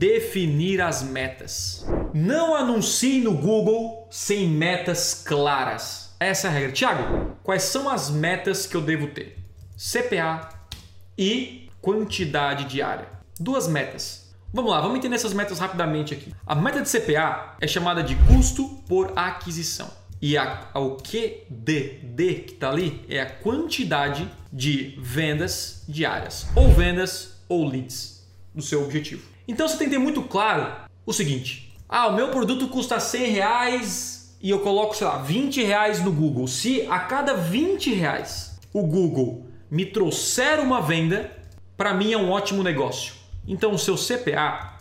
definir as metas. Não anuncie no Google sem metas claras. Essa é a regra. Tiago, quais são as metas que eu devo ter? CPA e quantidade diária. Duas metas. Vamos lá, vamos entender essas metas rapidamente aqui. A meta de CPA é chamada de custo por aquisição. E a, o QDD que está ali é a quantidade de vendas diárias, ou vendas ou leads do seu objetivo. Então você tem que ter muito claro o seguinte: ah, o meu produto custa 100 reais e eu coloco, sei lá, 20 reais no Google. Se a cada 20 reais o Google me trouxer uma venda, para mim é um ótimo negócio. Então o seu CPA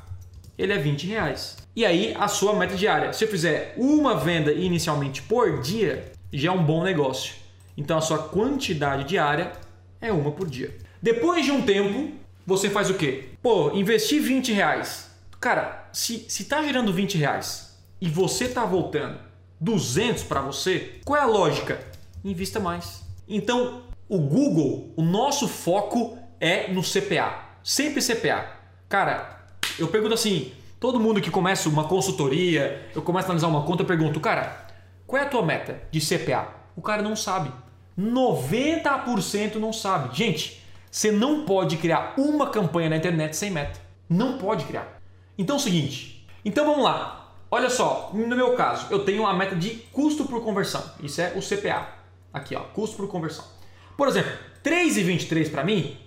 ele é 20 reais. E aí a sua meta diária. Se eu fizer uma venda inicialmente por dia, já é um bom negócio. Então a sua quantidade diária é uma por dia. Depois de um tempo, você faz o quê? Pô, investir 20 reais. Cara, se, se tá gerando 20 reais e você tá voltando 200 para você, qual é a lógica? Invista mais. Então, o Google, o nosso foco é no CPA. Sempre CPA. Cara, eu pergunto assim, todo mundo que começa uma consultoria, eu começo a analisar uma conta, eu pergunto, cara, qual é a tua meta de CPA? O cara não sabe. 90% não sabe. Gente, você não pode criar uma campanha na internet sem meta. Não pode criar. Então é o seguinte. Então vamos lá. Olha só, no meu caso, eu tenho a meta de custo por conversão. Isso é o CPA. Aqui, ó, custo por conversão. Por exemplo, 3,23 para mim,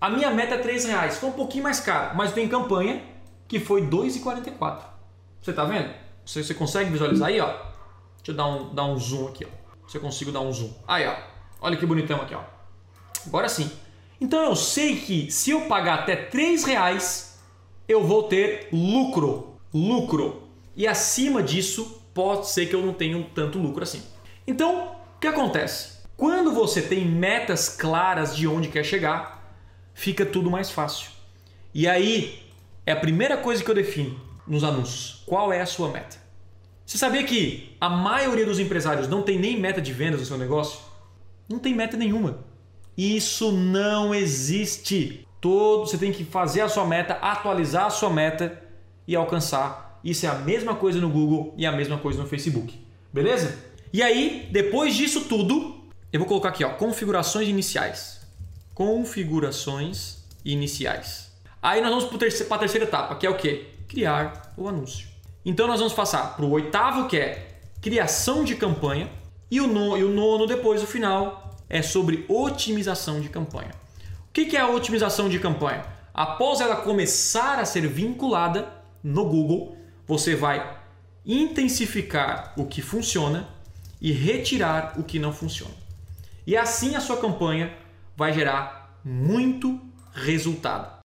a minha meta é 3 reais. Foi um pouquinho mais caro, mas tem campanha que foi 2,44. Você tá vendo? Você, você consegue visualizar aí, ó? Deixa eu dar um, dar um zoom aqui, ó. Se eu consigo dar um zoom. Aí, ó. Olha que bonitão aqui, ó. Agora sim. Então eu sei que se eu pagar até 3 reais, eu vou ter lucro. Lucro. E acima disso, pode ser que eu não tenha tanto lucro assim. Então, o que acontece? Quando você tem metas claras de onde quer chegar, fica tudo mais fácil. E aí é a primeira coisa que eu defino nos anúncios. Qual é a sua meta? Você sabia que a maioria dos empresários não tem nem meta de vendas no seu negócio? Não tem meta nenhuma. Isso não existe. Todo, você tem que fazer a sua meta, atualizar a sua meta e alcançar. Isso é a mesma coisa no Google e a mesma coisa no Facebook. Beleza? E aí, depois disso tudo, eu vou colocar aqui, ó, configurações iniciais. Configurações iniciais. Aí nós vamos para a terceira etapa, que é o que? Criar o anúncio. Então nós vamos passar para o oitavo, que é criação de campanha, e o, no, e o nono depois, o final, é sobre otimização de campanha. O que é a otimização de campanha? Após ela começar a ser vinculada no Google, você vai intensificar o que funciona e retirar o que não funciona. E assim a sua campanha vai gerar muito resultado.